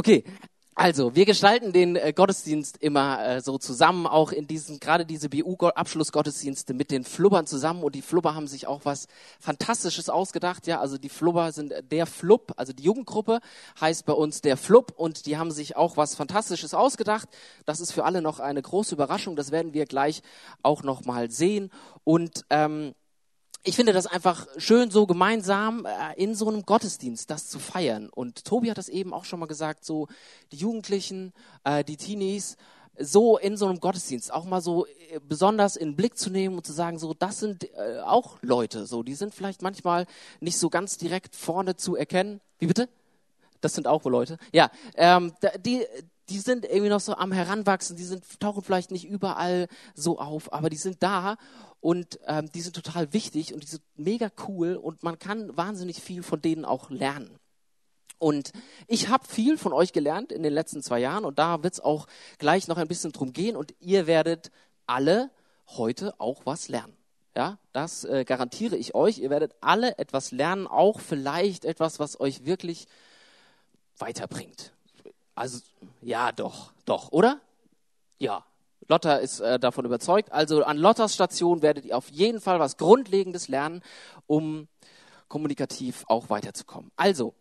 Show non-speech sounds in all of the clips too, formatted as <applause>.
Okay, also, wir gestalten den äh, Gottesdienst immer äh, so zusammen, auch in diesen, gerade diese BU-Abschlussgottesdienste mit den Flubbern zusammen. Und die Flubber haben sich auch was Fantastisches ausgedacht. Ja, also die Flubber sind der Flub, also die Jugendgruppe heißt bei uns der Flub. Und die haben sich auch was Fantastisches ausgedacht. Das ist für alle noch eine große Überraschung. Das werden wir gleich auch noch mal sehen. Und ähm, ich finde das einfach schön, so gemeinsam äh, in so einem Gottesdienst das zu feiern. Und Tobi hat das eben auch schon mal gesagt, so die Jugendlichen, äh, die Teenies, so in so einem Gottesdienst auch mal so äh, besonders in den Blick zu nehmen und zu sagen, so das sind äh, auch Leute, so die sind vielleicht manchmal nicht so ganz direkt vorne zu erkennen. Wie bitte? Das sind auch Leute. Ja, ähm, die die sind irgendwie noch so am Heranwachsen, die sind, tauchen vielleicht nicht überall so auf, aber die sind da und ähm, die sind total wichtig und die sind mega cool und man kann wahnsinnig viel von denen auch lernen. Und ich habe viel von euch gelernt in den letzten zwei Jahren und da wird es auch gleich noch ein bisschen drum gehen und ihr werdet alle heute auch was lernen. Ja, das äh, garantiere ich euch. Ihr werdet alle etwas lernen, auch vielleicht etwas, was euch wirklich weiterbringt. Also, ja, doch, doch, oder? Ja, Lotta ist äh, davon überzeugt. Also an Lottas Station werdet ihr auf jeden Fall was Grundlegendes lernen, um kommunikativ auch weiterzukommen. Also,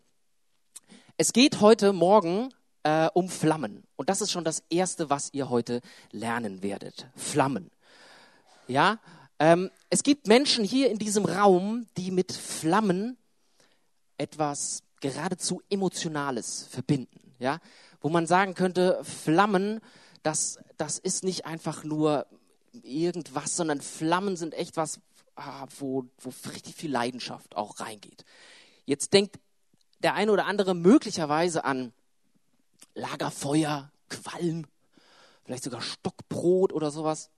es geht heute Morgen äh, um Flammen. Und das ist schon das Erste, was ihr heute lernen werdet. Flammen. Ja, ähm, es gibt Menschen hier in diesem Raum, die mit Flammen etwas geradezu Emotionales verbinden. Ja, wo man sagen könnte, Flammen, das, das ist nicht einfach nur irgendwas, sondern Flammen sind echt was, ah, wo, wo richtig viel Leidenschaft auch reingeht. Jetzt denkt der eine oder andere möglicherweise an Lagerfeuer, Qualm, vielleicht sogar Stockbrot oder sowas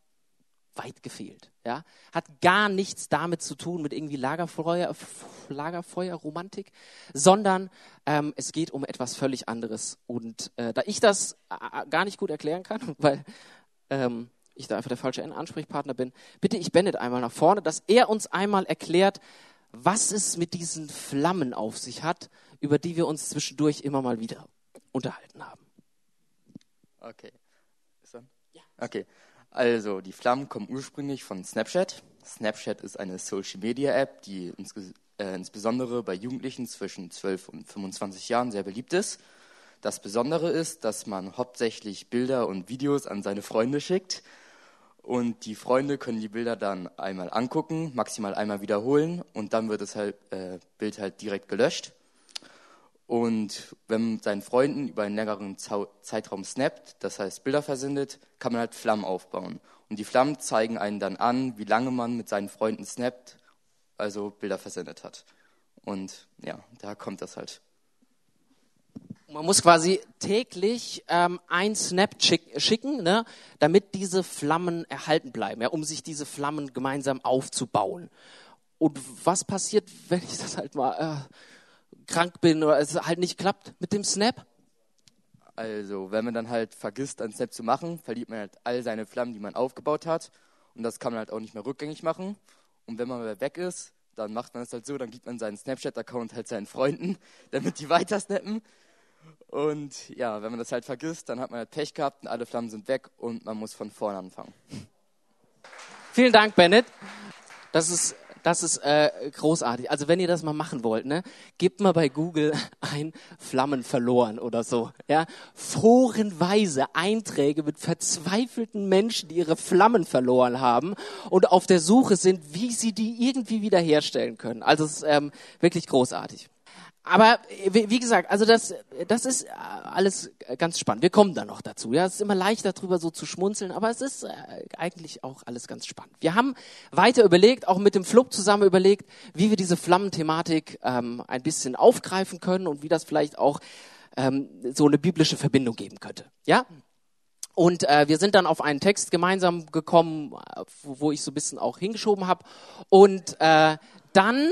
weit gefehlt. Ja? Hat gar nichts damit zu tun mit irgendwie Lagerfeuer, Lagerfeuerromantik, sondern ähm, es geht um etwas völlig anderes. Und äh, da ich das äh, gar nicht gut erklären kann, <laughs> weil ähm, ich da einfach der falsche Ansprechpartner bin, bitte ich Bennett einmal nach vorne, dass er uns einmal erklärt, was es mit diesen Flammen auf sich hat, über die wir uns zwischendurch immer mal wieder unterhalten haben. Okay. Ist dann? Ja. Okay. Also, die Flammen kommen ursprünglich von Snapchat. Snapchat ist eine Social-Media-App, die ins, äh, insbesondere bei Jugendlichen zwischen 12 und 25 Jahren sehr beliebt ist. Das Besondere ist, dass man hauptsächlich Bilder und Videos an seine Freunde schickt. Und die Freunde können die Bilder dann einmal angucken, maximal einmal wiederholen und dann wird das halt, äh, Bild halt direkt gelöscht. Und wenn man seinen Freunden über einen längeren Zeitraum snappt, das heißt Bilder versendet, kann man halt Flammen aufbauen. Und die Flammen zeigen einen dann an, wie lange man mit seinen Freunden snappt, also Bilder versendet hat. Und ja, da kommt das halt. Man muss quasi täglich ähm, ein Snap schick, schicken, ne, damit diese Flammen erhalten bleiben, ja, um sich diese Flammen gemeinsam aufzubauen. Und was passiert, <laughs> wenn ich das halt mal äh, krank bin oder es halt nicht klappt mit dem Snap? Also, wenn man dann halt vergisst, einen Snap zu machen, verliert man halt all seine Flammen, die man aufgebaut hat. Und das kann man halt auch nicht mehr rückgängig machen. Und wenn man mal weg ist, dann macht man es halt so, dann gibt man seinen Snapchat-Account halt seinen Freunden, <laughs> damit die weiter snappen. Und ja, wenn man das halt vergisst, dann hat man halt Pech gehabt und alle Flammen sind weg und man muss von vorne anfangen. Vielen Dank, Bennett. Das ist das ist äh, großartig. Also wenn ihr das mal machen wollt, ne, gebt mal bei Google <laughs> ein Flammen verloren oder so. Ja, forenweise Einträge mit verzweifelten Menschen, die ihre Flammen verloren haben und auf der Suche sind, wie sie die irgendwie wiederherstellen können. Also es ist ähm, wirklich großartig. Aber wie gesagt, also das, das ist äh, alles ganz spannend. Wir kommen da noch dazu. Ja, es ist immer leichter darüber so zu schmunzeln, aber es ist äh, eigentlich auch alles ganz spannend. Wir haben weiter überlegt, auch mit dem Flug zusammen überlegt, wie wir diese Flammenthematik ähm, ein bisschen aufgreifen können und wie das vielleicht auch ähm, so eine biblische Verbindung geben könnte. Ja. Und äh, wir sind dann auf einen Text gemeinsam gekommen, wo ich so ein bisschen auch hingeschoben habe. Und äh, dann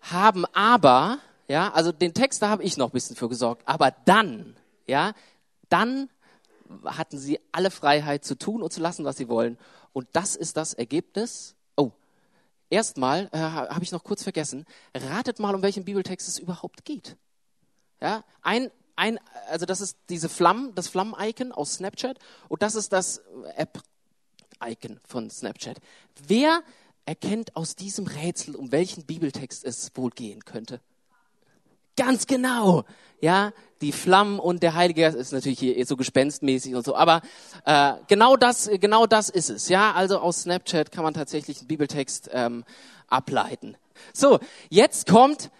haben aber, ja, also den Text, da habe ich noch ein bisschen für gesorgt, aber dann, ja, dann hatten sie alle Freiheit zu tun und zu lassen, was sie wollen. Und das ist das Ergebnis. Oh, erstmal äh, habe ich noch kurz vergessen. Ratet mal, um welchen Bibeltext es überhaupt geht. Ja, ein, ein, also das ist diese Flammen, das Flammen-Icon aus Snapchat und das ist das App-Icon von Snapchat. Wer erkennt aus diesem Rätsel, um welchen Bibeltext es wohl gehen könnte? Ganz genau. Ja, die Flammen und der Heilige Geist ist natürlich hier so gespenstmäßig und so, aber äh, genau das, genau das ist es. Ja, also aus Snapchat kann man tatsächlich einen Bibeltext ähm, ableiten. So, jetzt kommt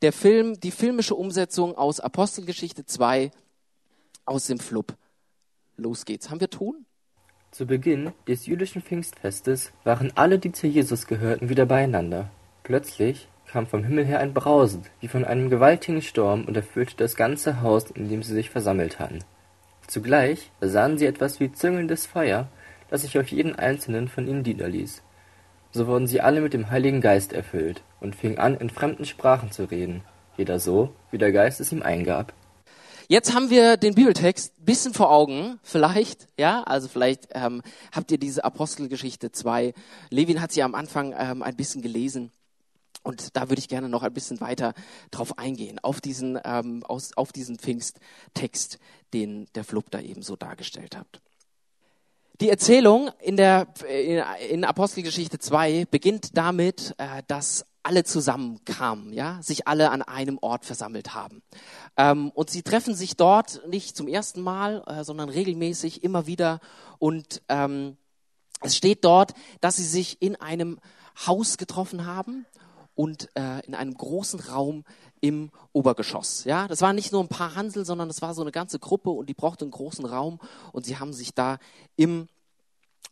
der Film, die filmische Umsetzung aus Apostelgeschichte 2 aus dem Flub. Los geht's. Haben wir Ton? Zu Beginn des jüdischen Pfingstfestes waren alle, die zu Jesus gehörten, wieder beieinander. Plötzlich kam vom Himmel her ein Brausen, wie von einem gewaltigen Sturm, und erfüllte das ganze Haus, in dem sie sich versammelt hatten. Zugleich sahen sie etwas wie züngelndes Feuer, das sich auf jeden einzelnen von ihnen niederließ. So wurden sie alle mit dem Heiligen Geist erfüllt und fingen an, in fremden Sprachen zu reden, jeder so, wie der Geist es ihm eingab. Jetzt haben wir den Bibeltext bisschen vor Augen, vielleicht, ja, also vielleicht ähm, habt ihr diese Apostelgeschichte 2. Levin hat sie am Anfang ähm, ein bisschen gelesen. Und da würde ich gerne noch ein bisschen weiter drauf eingehen, auf diesen, ähm, aus, auf diesen Pfingsttext, den der Flub da eben so dargestellt hat. Die Erzählung in der in Apostelgeschichte 2 beginnt damit, äh, dass alle zusammenkamen, ja, sich alle an einem Ort versammelt haben. Ähm, und sie treffen sich dort nicht zum ersten Mal, äh, sondern regelmäßig immer wieder. Und ähm, es steht dort, dass sie sich in einem Haus getroffen haben und äh, in einem großen Raum im Obergeschoss. Ja, das waren nicht nur ein paar Hansel, sondern das war so eine ganze Gruppe und die brauchte einen großen Raum und sie haben sich da im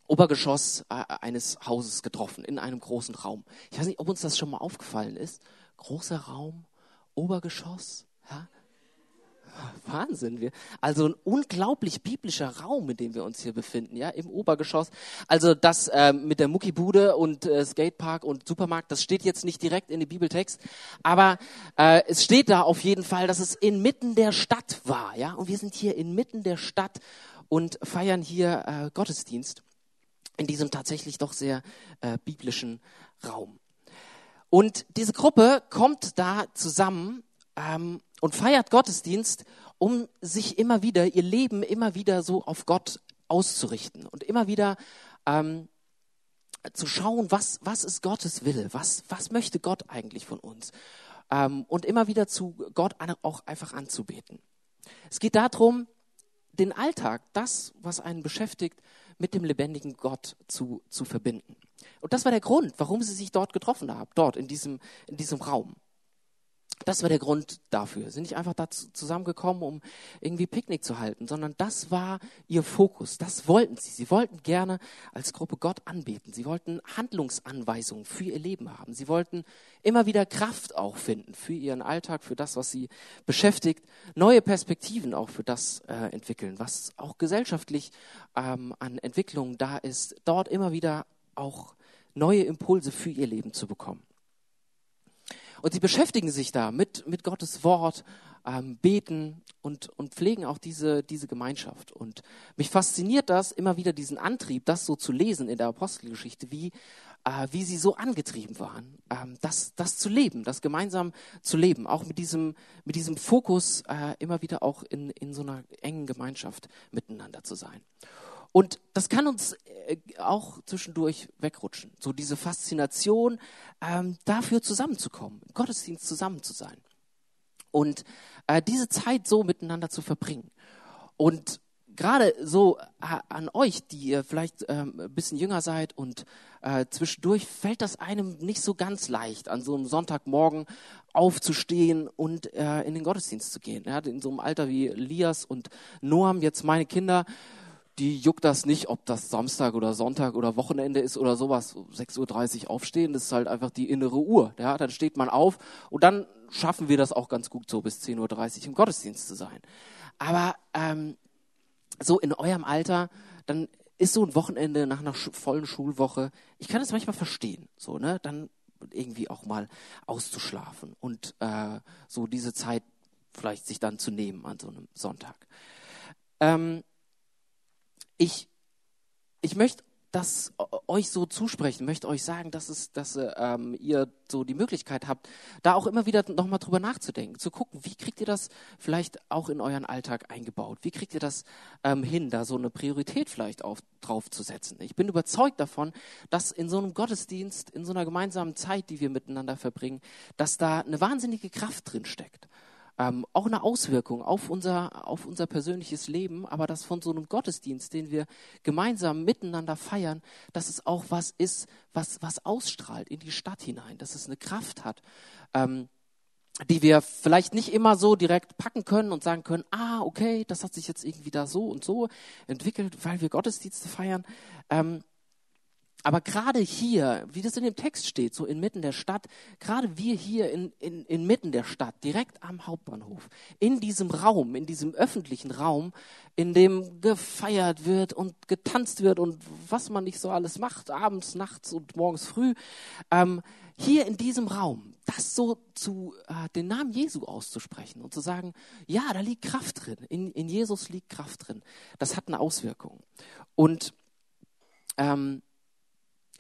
Obergeschoss äh, eines Hauses getroffen, in einem großen Raum. Ich weiß nicht, ob uns das schon mal aufgefallen ist. Großer Raum, Obergeschoss, ja. Wahnsinn, wir. Also ein unglaublich biblischer Raum, in dem wir uns hier befinden, ja, im Obergeschoss. Also das äh, mit der Muckibude und äh, Skatepark und Supermarkt, das steht jetzt nicht direkt in dem Bibeltext, aber äh, es steht da auf jeden Fall, dass es inmitten der Stadt war, ja. Und wir sind hier inmitten der Stadt und feiern hier äh, Gottesdienst in diesem tatsächlich doch sehr äh, biblischen Raum. Und diese Gruppe kommt da zusammen ähm, und feiert Gottesdienst, um sich immer wieder, ihr Leben immer wieder so auf Gott auszurichten und immer wieder ähm, zu schauen, was, was ist Gottes Wille, was, was möchte Gott eigentlich von uns ähm, und immer wieder zu Gott auch einfach anzubeten. Es geht darum, den Alltag, das, was einen beschäftigt, mit dem lebendigen Gott zu, zu verbinden. Und das war der Grund, warum sie sich dort getroffen haben, dort in diesem, in diesem Raum. Das war der Grund dafür. Sie sind nicht einfach da zusammengekommen, um irgendwie Picknick zu halten, sondern das war ihr Fokus. Das wollten sie. Sie wollten gerne als Gruppe Gott anbeten. Sie wollten Handlungsanweisungen für ihr Leben haben. Sie wollten immer wieder Kraft auch finden für ihren Alltag, für das, was sie beschäftigt. Neue Perspektiven auch für das äh, entwickeln, was auch gesellschaftlich ähm, an Entwicklungen da ist. Dort immer wieder auch neue Impulse für ihr Leben zu bekommen. Und sie beschäftigen sich da mit, mit Gottes Wort, ähm, beten und, und pflegen auch diese, diese Gemeinschaft. Und mich fasziniert das immer wieder, diesen Antrieb, das so zu lesen in der Apostelgeschichte, wie, äh, wie sie so angetrieben waren, ähm, das, das zu leben, das gemeinsam zu leben, auch mit diesem, mit diesem Fokus, äh, immer wieder auch in, in so einer engen Gemeinschaft miteinander zu sein. Und das kann uns äh, auch zwischendurch wegrutschen. So diese Faszination, ähm, dafür zusammenzukommen, im Gottesdienst zusammen zu sein. Und äh, diese Zeit so miteinander zu verbringen. Und gerade so äh, an euch, die ihr vielleicht ähm, ein bisschen jünger seid und äh, zwischendurch fällt das einem nicht so ganz leicht, an so einem Sonntagmorgen aufzustehen und äh, in den Gottesdienst zu gehen. Ja, in so einem Alter wie Lias und Noam, jetzt meine Kinder, die juckt das nicht, ob das Samstag oder Sonntag oder Wochenende ist oder sowas. 6.30 Uhr aufstehen, das ist halt einfach die innere Uhr. Ja, dann steht man auf und dann schaffen wir das auch ganz gut so bis 10.30 Uhr im Gottesdienst zu sein. Aber ähm, so in eurem Alter, dann ist so ein Wochenende nach einer vollen Schulwoche, ich kann es manchmal verstehen, so, ne, dann irgendwie auch mal auszuschlafen und äh, so diese Zeit vielleicht sich dann zu nehmen an so einem Sonntag. Ähm, ich, ich möchte das euch so zusprechen, möchte euch sagen, dass, es, dass ähm, ihr so die Möglichkeit habt, da auch immer wieder nochmal drüber nachzudenken, zu gucken, wie kriegt ihr das vielleicht auch in euren Alltag eingebaut? Wie kriegt ihr das ähm, hin, da so eine Priorität vielleicht auf, drauf zu setzen? Ich bin überzeugt davon, dass in so einem Gottesdienst, in so einer gemeinsamen Zeit, die wir miteinander verbringen, dass da eine wahnsinnige Kraft drin steckt ähm, auch eine Auswirkung auf unser, auf unser persönliches Leben, aber das von so einem Gottesdienst, den wir gemeinsam miteinander feiern, dass es auch was ist, was, was ausstrahlt in die Stadt hinein, dass es eine Kraft hat. Ähm, die wir vielleicht nicht immer so direkt packen können und sagen können, ah, okay, das hat sich jetzt irgendwie da so und so entwickelt, weil wir Gottesdienste feiern. Ähm, aber gerade hier, wie das in dem Text steht, so inmitten der Stadt, gerade wir hier in, in, inmitten der Stadt, direkt am Hauptbahnhof, in diesem Raum, in diesem öffentlichen Raum, in dem gefeiert wird und getanzt wird und was man nicht so alles macht, abends, nachts und morgens früh, ähm, hier in diesem Raum, das so zu, äh, den Namen Jesu auszusprechen und zu sagen, ja, da liegt Kraft drin, in, in Jesus liegt Kraft drin, das hat eine Auswirkung. Und ähm,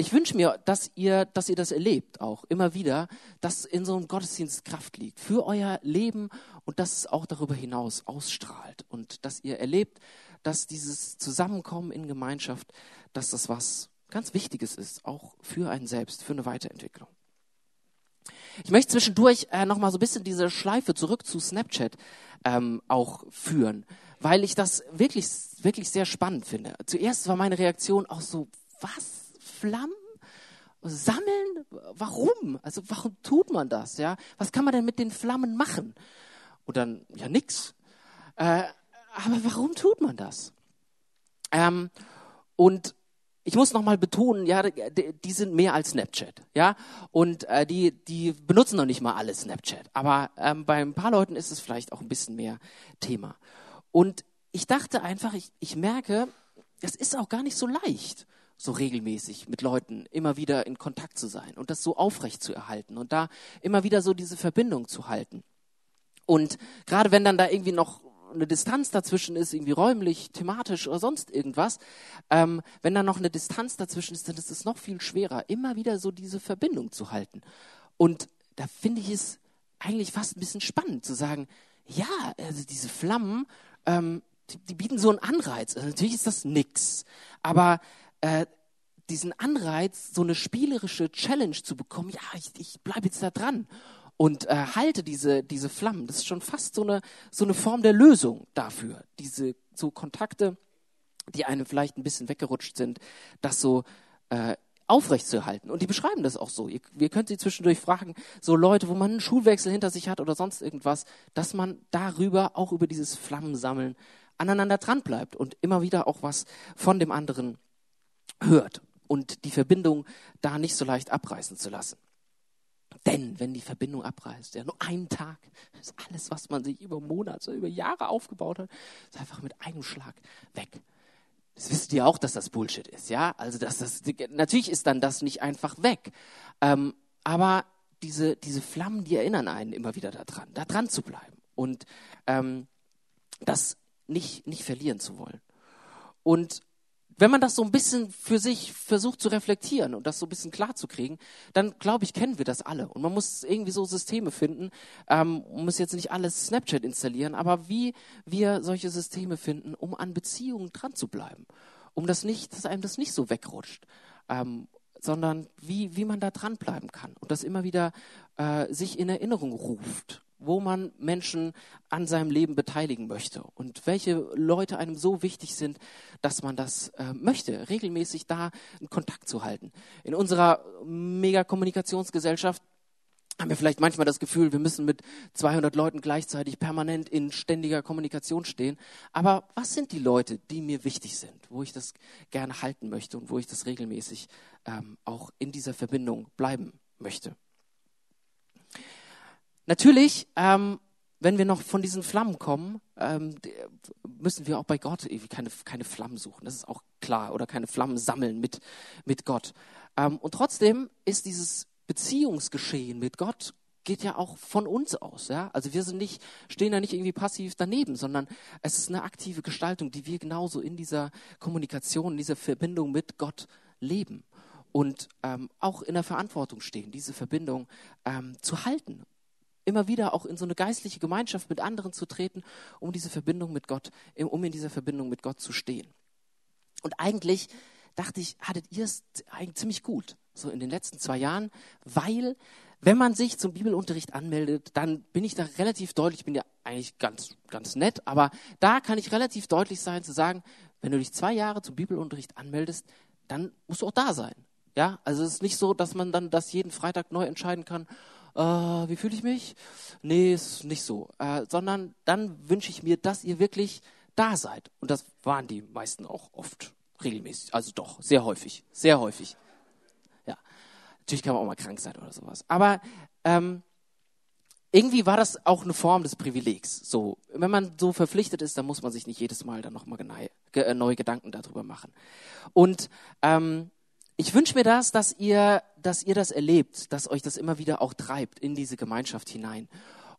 ich wünsche mir, dass ihr, dass ihr das erlebt auch immer wieder, dass in so einem Gottesdienst Kraft liegt für euer Leben und dass es auch darüber hinaus ausstrahlt und dass ihr erlebt, dass dieses Zusammenkommen in Gemeinschaft, dass das was ganz Wichtiges ist, auch für einen selbst, für eine Weiterentwicklung. Ich möchte zwischendurch äh, noch mal so ein bisschen diese Schleife zurück zu Snapchat ähm, auch führen, weil ich das wirklich, wirklich sehr spannend finde. Zuerst war meine Reaktion auch so, was? Flammen sammeln? Warum? Also warum tut man das? Ja, was kann man denn mit den Flammen machen? Und dann ja nix. Äh, aber warum tut man das? Ähm, und ich muss nochmal betonen, ja, die sind mehr als Snapchat, ja, und äh, die die benutzen noch nicht mal alle Snapchat, aber ähm, bei ein paar Leuten ist es vielleicht auch ein bisschen mehr Thema. Und ich dachte einfach, ich, ich merke, es ist auch gar nicht so leicht so regelmäßig mit Leuten immer wieder in Kontakt zu sein und das so aufrecht zu erhalten und da immer wieder so diese Verbindung zu halten. Und gerade wenn dann da irgendwie noch eine Distanz dazwischen ist, irgendwie räumlich, thematisch oder sonst irgendwas, ähm, wenn da noch eine Distanz dazwischen ist, dann ist es noch viel schwerer, immer wieder so diese Verbindung zu halten. Und da finde ich es eigentlich fast ein bisschen spannend zu sagen, ja, also diese Flammen, ähm, die, die bieten so einen Anreiz. Also natürlich ist das nix, aber äh, diesen Anreiz, so eine spielerische Challenge zu bekommen, ja, ich, ich bleibe jetzt da dran und äh, halte diese, diese Flammen. Das ist schon fast so eine, so eine Form der Lösung dafür. Diese so Kontakte, die einem vielleicht ein bisschen weggerutscht sind, das so äh, aufrechtzuerhalten. Und die beschreiben das auch so. Ihr, ihr könnt sie zwischendurch fragen, so Leute, wo man einen Schulwechsel hinter sich hat oder sonst irgendwas, dass man darüber, auch über dieses Flammensammeln, aneinander dran bleibt und immer wieder auch was von dem anderen hört und die Verbindung da nicht so leicht abreißen zu lassen. Denn wenn die Verbindung abreißt, ja, nur einen Tag, ist alles, was man sich über Monate, über Jahre aufgebaut hat, ist einfach mit einem Schlag weg. Das wisst ihr auch, dass das Bullshit ist, ja? Also, dass das, natürlich ist dann das nicht einfach weg. Ähm, aber diese, diese Flammen, die erinnern einen immer wieder daran, da dran zu bleiben und ähm, das nicht, nicht verlieren zu wollen. Und wenn man das so ein bisschen für sich versucht zu reflektieren und das so ein bisschen klar zu kriegen, dann glaube ich, kennen wir das alle. Und man muss irgendwie so Systeme finden, ähm, muss jetzt nicht alles Snapchat installieren, aber wie wir solche Systeme finden, um an Beziehungen dran zu bleiben. Um das nicht, dass einem das nicht so wegrutscht. Ähm, sondern wie, wie man da dranbleiben kann und das immer wieder äh, sich in Erinnerung ruft wo man Menschen an seinem Leben beteiligen möchte und welche Leute einem so wichtig sind, dass man das äh, möchte, regelmäßig da einen Kontakt zu halten. In unserer Megakommunikationsgesellschaft haben wir vielleicht manchmal das Gefühl, wir müssen mit 200 Leuten gleichzeitig permanent in ständiger Kommunikation stehen. Aber was sind die Leute, die mir wichtig sind, wo ich das gerne halten möchte und wo ich das regelmäßig ähm, auch in dieser Verbindung bleiben möchte? Natürlich, ähm, wenn wir noch von diesen Flammen kommen, ähm, müssen wir auch bei Gott keine, keine Flammen suchen. Das ist auch klar. Oder keine Flammen sammeln mit, mit Gott. Ähm, und trotzdem ist dieses Beziehungsgeschehen mit Gott geht ja auch von uns aus, ja. Also wir sind nicht, stehen da nicht irgendwie passiv daneben, sondern es ist eine aktive Gestaltung, die wir genauso in dieser Kommunikation, in dieser Verbindung mit Gott leben und ähm, auch in der Verantwortung stehen, diese Verbindung ähm, zu halten. Immer wieder auch in so eine geistliche Gemeinschaft mit anderen zu treten, um diese Verbindung mit Gott, um in dieser Verbindung mit Gott zu stehen. Und eigentlich dachte ich, hattet ihr es eigentlich ziemlich gut, so in den letzten zwei Jahren, weil wenn man sich zum Bibelunterricht anmeldet, dann bin ich da relativ deutlich, ich bin ja eigentlich ganz, ganz nett, aber da kann ich relativ deutlich sein zu sagen, wenn du dich zwei Jahre zum Bibelunterricht anmeldest, dann musst du auch da sein. Ja, also es ist nicht so, dass man dann das jeden Freitag neu entscheiden kann, äh, wie fühle ich mich? Nee, ist nicht so. Äh, sondern dann wünsche ich mir, dass ihr wirklich da seid. Und das waren die meisten auch oft regelmäßig. Also doch, sehr häufig. Sehr häufig. Ja. Natürlich kann man auch mal krank sein oder sowas. Aber ähm, irgendwie war das auch eine Form des Privilegs. So, wenn man so verpflichtet ist, dann muss man sich nicht jedes Mal dann nochmal äh, neue Gedanken darüber machen. Und ähm, ich wünsche mir das, dass ihr, dass ihr das erlebt, dass euch das immer wieder auch treibt in diese Gemeinschaft hinein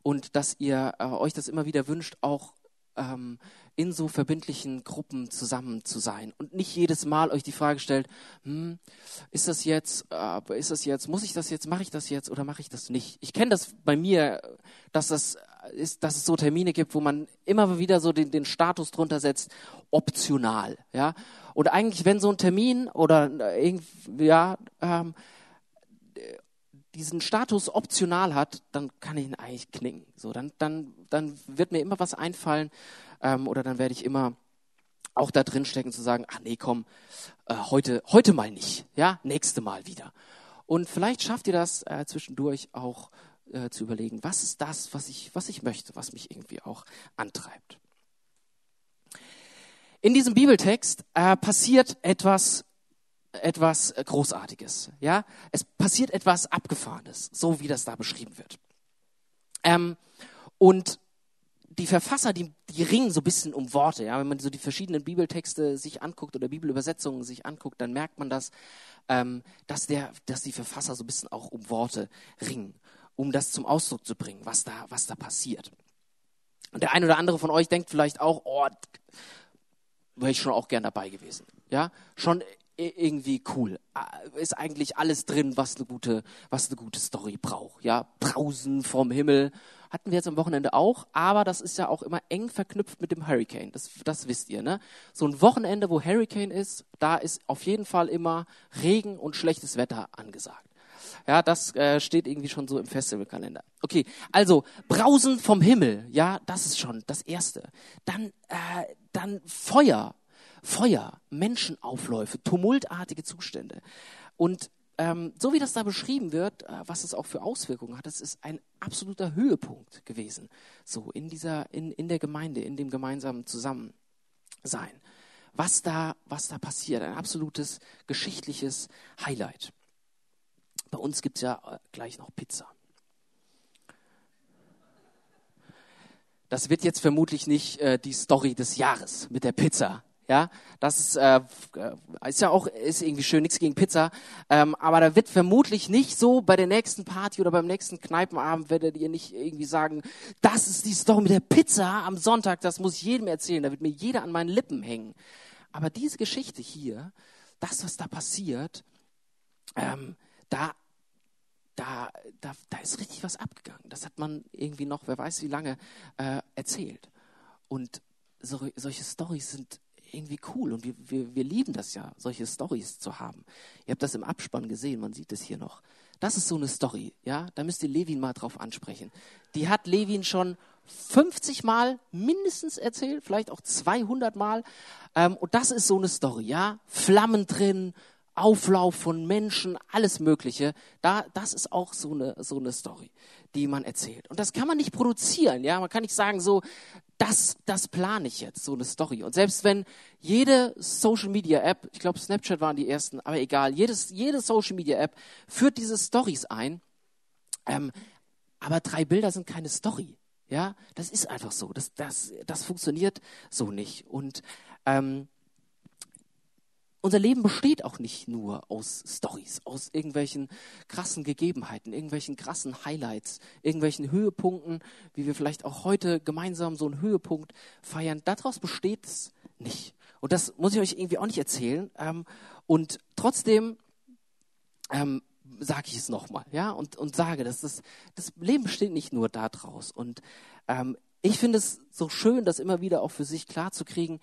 und dass ihr äh, euch das immer wieder wünscht, auch ähm, in so verbindlichen Gruppen zusammen zu sein und nicht jedes Mal euch die Frage stellt, hm, ist das jetzt, äh, ist das jetzt, muss ich das jetzt, mache ich das jetzt oder mache ich das nicht? Ich kenne das bei mir, dass das ist, dass es so Termine gibt, wo man immer wieder so den, den Status drunter setzt, optional, ja. Und eigentlich, wenn so ein Termin oder äh, irgendwie, ja, ähm, diesen Status optional hat, dann kann ich ihn eigentlich knicken. So, dann, dann, dann wird mir immer was einfallen ähm, oder dann werde ich immer auch da drin stecken zu sagen, ach nee, komm, äh, heute, heute mal nicht, ja, nächste Mal wieder. Und vielleicht schafft ihr das äh, zwischendurch auch äh, zu überlegen, was ist das, was ich, was ich möchte, was mich irgendwie auch antreibt. In diesem Bibeltext äh, passiert etwas, etwas Großartiges. Ja, es passiert etwas Abgefahrenes, so wie das da beschrieben wird. Ähm, und die Verfasser, die, die ringen so ein bisschen um Worte. Ja? Wenn man so die verschiedenen Bibeltexte sich anguckt oder Bibelübersetzungen sich anguckt, dann merkt man das, ähm, dass, der, dass die Verfasser so ein bisschen auch um Worte ringen um das zum Ausdruck zu bringen, was da, was da passiert. Und der eine oder andere von euch denkt vielleicht auch, oh, wäre ich schon auch gern dabei gewesen. Ja, schon irgendwie cool. Ist eigentlich alles drin, was eine gute, was eine gute Story braucht. Ja, Brausen vom Himmel hatten wir jetzt am Wochenende auch, aber das ist ja auch immer eng verknüpft mit dem Hurricane. Das, das wisst ihr, ne? So ein Wochenende, wo Hurricane ist, da ist auf jeden Fall immer Regen und schlechtes Wetter angesagt. Ja, das äh, steht irgendwie schon so im Festivalkalender. Okay, also Brausen vom Himmel, ja, das ist schon das Erste. Dann, äh, dann Feuer, Feuer, Menschenaufläufe, tumultartige Zustände. Und ähm, so wie das da beschrieben wird, äh, was es auch für Auswirkungen hat, das ist ein absoluter Höhepunkt gewesen. So in dieser, in, in der Gemeinde, in dem gemeinsamen Zusammensein. Was da, was da passiert, ein absolutes geschichtliches Highlight. Bei uns gibt es ja äh, gleich noch Pizza. Das wird jetzt vermutlich nicht äh, die Story des Jahres mit der Pizza. Ja, das ist, äh, äh, ist ja auch ist irgendwie schön, nichts gegen Pizza. Ähm, aber da wird vermutlich nicht so bei der nächsten Party oder beim nächsten Kneipenabend werdet ihr nicht irgendwie sagen, das ist die Story mit der Pizza am Sonntag, das muss ich jedem erzählen, da wird mir jeder an meinen Lippen hängen. Aber diese Geschichte hier, das, was da passiert, ähm, da, da, da, da ist richtig was abgegangen. Das hat man irgendwie noch, wer weiß wie lange, äh, erzählt. Und so, solche Stories sind irgendwie cool und wir, wir, wir lieben das ja, solche Stories zu haben. Ihr habt das im Abspann gesehen, man sieht es hier noch. Das ist so eine Story, ja, da müsst ihr Levin mal drauf ansprechen. Die hat Levin schon 50 Mal mindestens erzählt, vielleicht auch 200 Mal. Ähm, und das ist so eine Story, ja, Flammen drin, Auflauf von Menschen, alles Mögliche. Da, das ist auch so eine, so eine Story, die man erzählt. Und das kann man nicht produzieren, ja. Man kann nicht sagen, so, das, das plane ich jetzt, so eine Story. Und selbst wenn jede Social Media App, ich glaube Snapchat waren die ersten, aber egal, jedes, jede Social Media App führt diese Stories ein. Ähm, aber drei Bilder sind keine Story. Ja, das ist einfach so. Das, das, das funktioniert so nicht. Und ähm, unser Leben besteht auch nicht nur aus Stories, aus irgendwelchen krassen Gegebenheiten, irgendwelchen krassen Highlights, irgendwelchen Höhepunkten, wie wir vielleicht auch heute gemeinsam so einen Höhepunkt feiern. Daraus besteht es nicht. Und das muss ich euch irgendwie auch nicht erzählen. Ähm, und trotzdem ähm, sage ich es nochmal, ja, und, und sage, dass das, das Leben besteht nicht nur daraus. Und ähm, ich finde es so schön, das immer wieder auch für sich klar zu kriegen,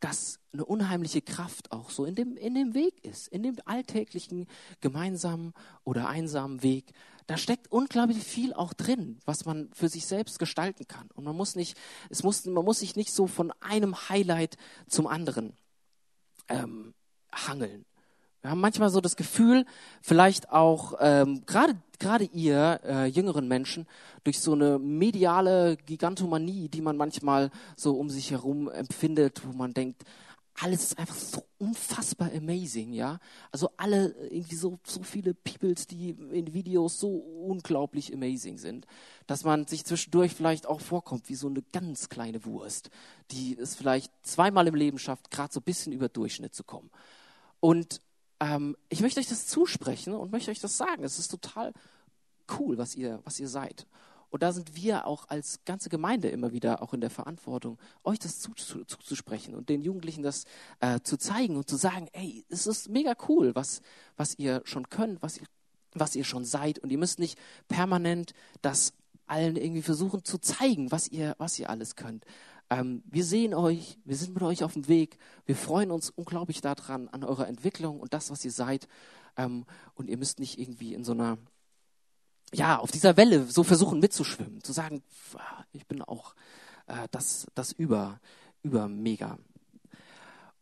dass eine unheimliche Kraft auch so in dem, in dem Weg ist, in dem alltäglichen gemeinsamen oder einsamen Weg. Da steckt unglaublich viel auch drin, was man für sich selbst gestalten kann. Und man muss nicht, es muss, man muss sich nicht so von einem Highlight zum anderen ähm, hangeln. Wir haben manchmal so das Gefühl, vielleicht auch ähm, gerade gerade ihr äh, jüngeren Menschen durch so eine mediale Gigantomanie, die man manchmal so um sich herum empfindet, wo man denkt, alles ist einfach so unfassbar amazing, ja. Also alle irgendwie so so viele Peoples, die in Videos so unglaublich amazing sind, dass man sich zwischendurch vielleicht auch vorkommt wie so eine ganz kleine Wurst, die es vielleicht zweimal im Leben schafft, gerade so ein bisschen über Durchschnitt zu kommen. Und ähm, ich möchte euch das zusprechen und möchte euch das sagen. Es ist total cool, was ihr, was ihr seid. Und da sind wir auch als ganze Gemeinde immer wieder auch in der Verantwortung, euch das zuzusprechen und den Jugendlichen das äh, zu zeigen und zu sagen, ey, es ist mega cool, was, was ihr schon könnt, was ihr, was ihr schon seid. Und ihr müsst nicht permanent das allen irgendwie versuchen zu zeigen, was ihr, was ihr alles könnt. Ähm, wir sehen euch, wir sind mit euch auf dem Weg. Wir freuen uns unglaublich daran, an eurer Entwicklung und das, was ihr seid. Ähm, und ihr müsst nicht irgendwie in so einer, ja, auf dieser Welle so versuchen mitzuschwimmen, zu sagen, ich bin auch äh, das, das über, über mega.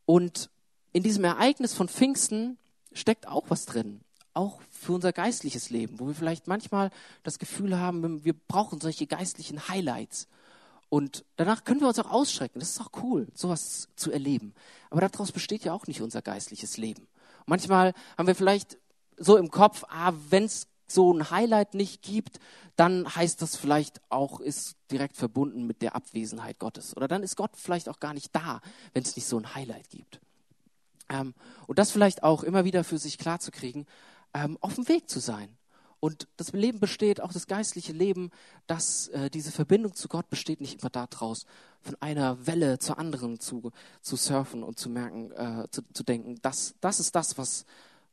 Und in diesem Ereignis von Pfingsten steckt auch was drin. Auch für unser geistliches Leben, wo wir vielleicht manchmal das Gefühl haben, wir brauchen solche geistlichen Highlights. Und danach können wir uns auch ausschrecken. Das ist auch cool, sowas zu erleben. Aber daraus besteht ja auch nicht unser geistliches Leben. manchmal haben wir vielleicht so im Kopf, ah, wenn es so ein Highlight nicht gibt, dann heißt das vielleicht auch, ist direkt verbunden mit der Abwesenheit Gottes. Oder dann ist Gott vielleicht auch gar nicht da, wenn es nicht so ein Highlight gibt. Ähm, und das vielleicht auch immer wieder für sich klarzukriegen, ähm, auf dem Weg zu sein. Und das Leben besteht, auch das geistliche Leben, dass äh, diese Verbindung zu Gott besteht nicht immer daraus, von einer Welle zur anderen zu, zu surfen und zu merken, äh, zu, zu denken, das, das ist das, was,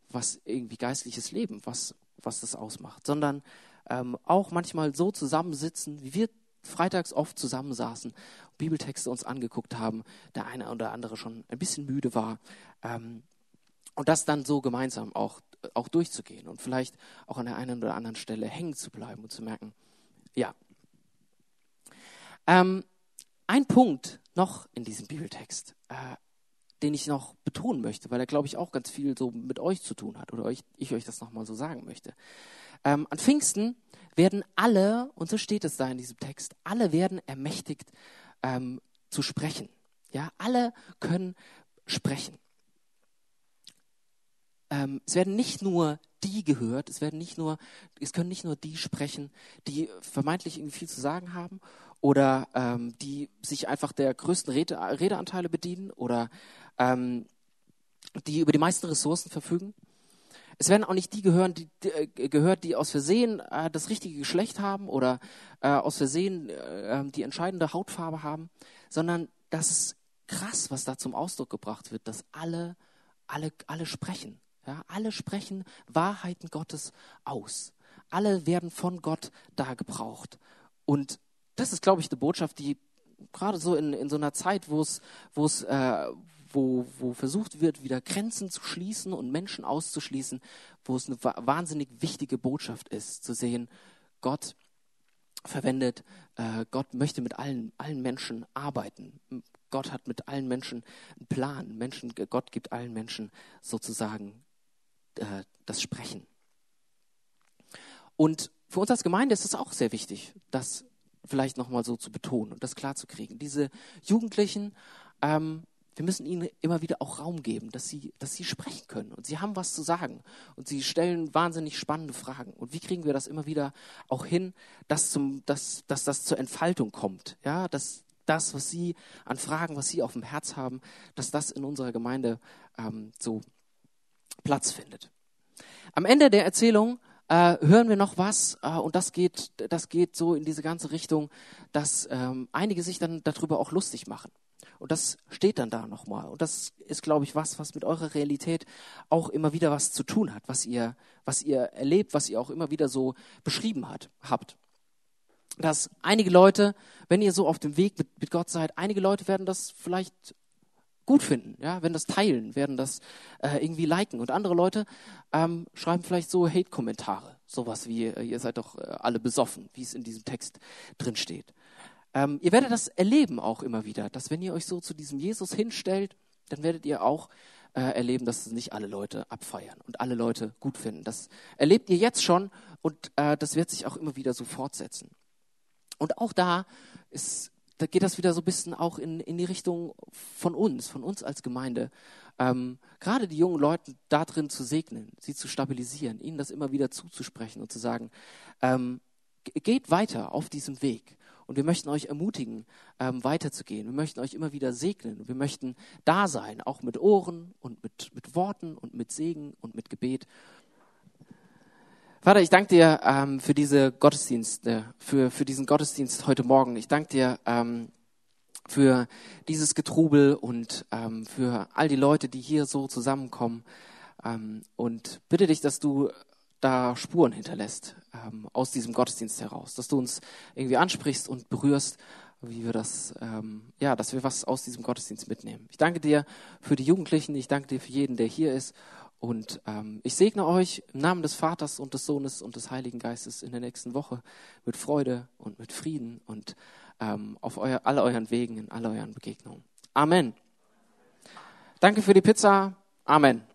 was irgendwie geistliches Leben, was, was das ausmacht, sondern ähm, auch manchmal so zusammensitzen, wie wir freitags oft zusammensaßen, Bibeltexte uns angeguckt haben, der eine oder andere schon ein bisschen müde war. Ähm, und das dann so gemeinsam auch auch durchzugehen und vielleicht auch an der einen oder anderen Stelle hängen zu bleiben und zu merken, ja. Ähm, ein Punkt noch in diesem Bibeltext, äh, den ich noch betonen möchte, weil er, glaube ich, auch ganz viel so mit euch zu tun hat oder euch, ich euch das nochmal so sagen möchte. Ähm, an Pfingsten werden alle, und so steht es da in diesem Text, alle werden ermächtigt ähm, zu sprechen. Ja, alle können sprechen ähm, es werden nicht nur die gehört, es werden nicht nur, es können nicht nur die sprechen, die vermeintlich irgendwie viel zu sagen haben oder ähm, die sich einfach der größten Rede, Redeanteile bedienen oder ähm, die über die meisten Ressourcen verfügen. Es werden auch nicht die gehören, die, die äh, gehört, die aus Versehen äh, das richtige Geschlecht haben oder äh, aus Versehen äh, die entscheidende Hautfarbe haben, sondern das ist krass, was da zum Ausdruck gebracht wird, dass alle, alle, alle sprechen. Ja, alle sprechen Wahrheiten Gottes aus. Alle werden von Gott da gebraucht. Und das ist, glaube ich, eine Botschaft, die gerade so in, in so einer Zeit, wo es, äh, wo, wo versucht wird, wieder Grenzen zu schließen und Menschen auszuschließen, wo es eine wahnsinnig wichtige Botschaft ist, zu sehen, Gott verwendet, äh, Gott möchte mit allen, allen Menschen arbeiten. Gott hat mit allen Menschen einen Plan. Menschen, Gott gibt allen Menschen sozusagen äh, das Sprechen. Und für uns als Gemeinde ist es auch sehr wichtig, das vielleicht nochmal so zu betonen und das klarzukriegen. Diese Jugendlichen, ähm, wir müssen ihnen immer wieder auch Raum geben, dass sie, dass sie sprechen können und sie haben was zu sagen und sie stellen wahnsinnig spannende Fragen. Und wie kriegen wir das immer wieder auch hin, dass, zum, dass, dass das zur Entfaltung kommt? Ja, dass das, was Sie an Fragen, was Sie auf dem Herz haben, dass das in unserer Gemeinde ähm, so Platz findet. Am Ende der Erzählung äh, hören wir noch was äh, und das geht, das geht so in diese ganze Richtung, dass ähm, einige sich dann darüber auch lustig machen. Und das steht dann da nochmal. Und das ist, glaube ich, was, was mit eurer Realität auch immer wieder was zu tun hat, was ihr, was ihr erlebt, was ihr auch immer wieder so beschrieben hat, habt. Dass einige Leute, wenn ihr so auf dem Weg mit, mit Gott seid, einige Leute werden das vielleicht gut finden, ja, werden das teilen, werden das äh, irgendwie liken. Und andere Leute ähm, schreiben vielleicht so Hate-Kommentare, sowas wie, äh, ihr seid doch äh, alle besoffen, wie es in diesem Text drin steht. Ähm, ihr werdet das erleben auch immer wieder, dass wenn ihr euch so zu diesem Jesus hinstellt, dann werdet ihr auch äh, erleben, dass nicht alle Leute abfeiern und alle Leute gut finden. Das erlebt ihr jetzt schon und äh, das wird sich auch immer wieder so fortsetzen. Und auch da ist da geht das wieder so ein bisschen auch in, in die Richtung von uns, von uns als Gemeinde. Ähm, gerade die jungen Leute da drin zu segnen, sie zu stabilisieren, ihnen das immer wieder zuzusprechen und zu sagen, ähm, geht weiter auf diesem Weg. Und wir möchten euch ermutigen, ähm, weiterzugehen. Wir möchten euch immer wieder segnen. Wir möchten da sein, auch mit Ohren und mit, mit Worten und mit Segen und mit Gebet. Vater, ich danke dir ähm, für diese Gottesdienste, für, für diesen Gottesdienst heute Morgen. Ich danke dir ähm, für dieses Getrubel und ähm, für all die Leute, die hier so zusammenkommen. Ähm, und bitte dich, dass du da Spuren hinterlässt ähm, aus diesem Gottesdienst heraus, dass du uns irgendwie ansprichst und berührst, wie wir das, ähm, ja, dass wir was aus diesem Gottesdienst mitnehmen. Ich danke dir für die Jugendlichen, ich danke dir für jeden, der hier ist und ähm, ich segne euch im Namen des Vaters und des Sohnes und des Heiligen Geistes in der nächsten Woche mit Freude und mit Frieden und ähm, auf euer, alle euren Wegen, in all euren Begegnungen. Amen. Danke für die Pizza. Amen.